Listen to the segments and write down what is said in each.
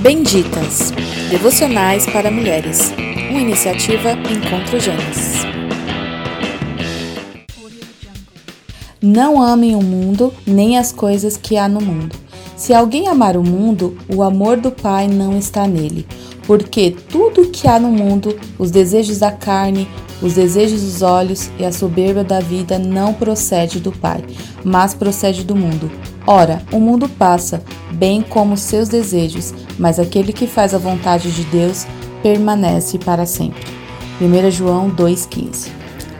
Benditas Devocionais para Mulheres, uma iniciativa Encontro Gênesis. Não amem o mundo nem as coisas que há no mundo. Se alguém amar o mundo, o amor do Pai não está nele. Porque tudo que há no mundo, os desejos da carne, os desejos dos olhos e a soberba da vida não procede do Pai, mas procede do mundo. Ora, o mundo passa, bem como seus desejos, mas aquele que faz a vontade de Deus permanece para sempre. 1 João 2,15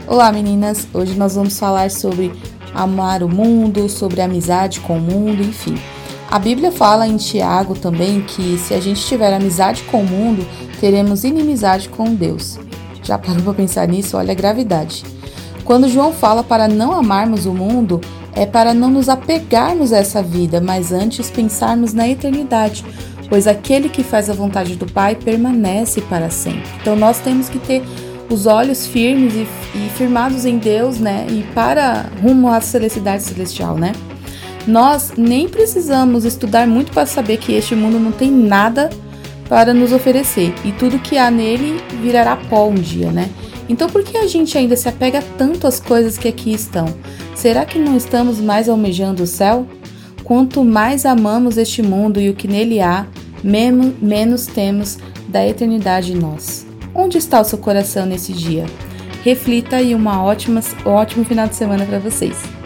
Olá meninas, hoje nós vamos falar sobre amar o mundo, sobre amizade com o mundo, enfim. A Bíblia fala em Tiago também que se a gente tiver amizade com o mundo, teremos inimizade com Deus. Já parou para pensar nisso? Olha a gravidade. Quando João fala para não amarmos o mundo, é para não nos apegarmos a essa vida, mas antes pensarmos na eternidade, pois aquele que faz a vontade do Pai permanece para sempre. Então nós temos que ter os olhos firmes e, e firmados em Deus, né? E para rumo à felicidade celestial, né? Nós nem precisamos estudar muito para saber que este mundo não tem nada para nos oferecer e tudo que há nele virará pó um dia, né? Então por que a gente ainda se apega tanto às coisas que aqui estão? Será que não estamos mais almejando o céu? Quanto mais amamos este mundo e o que nele há, menos, menos temos da eternidade em nós. Onde está o seu coração nesse dia? Reflita e uma ótima, ótimo final de semana para vocês.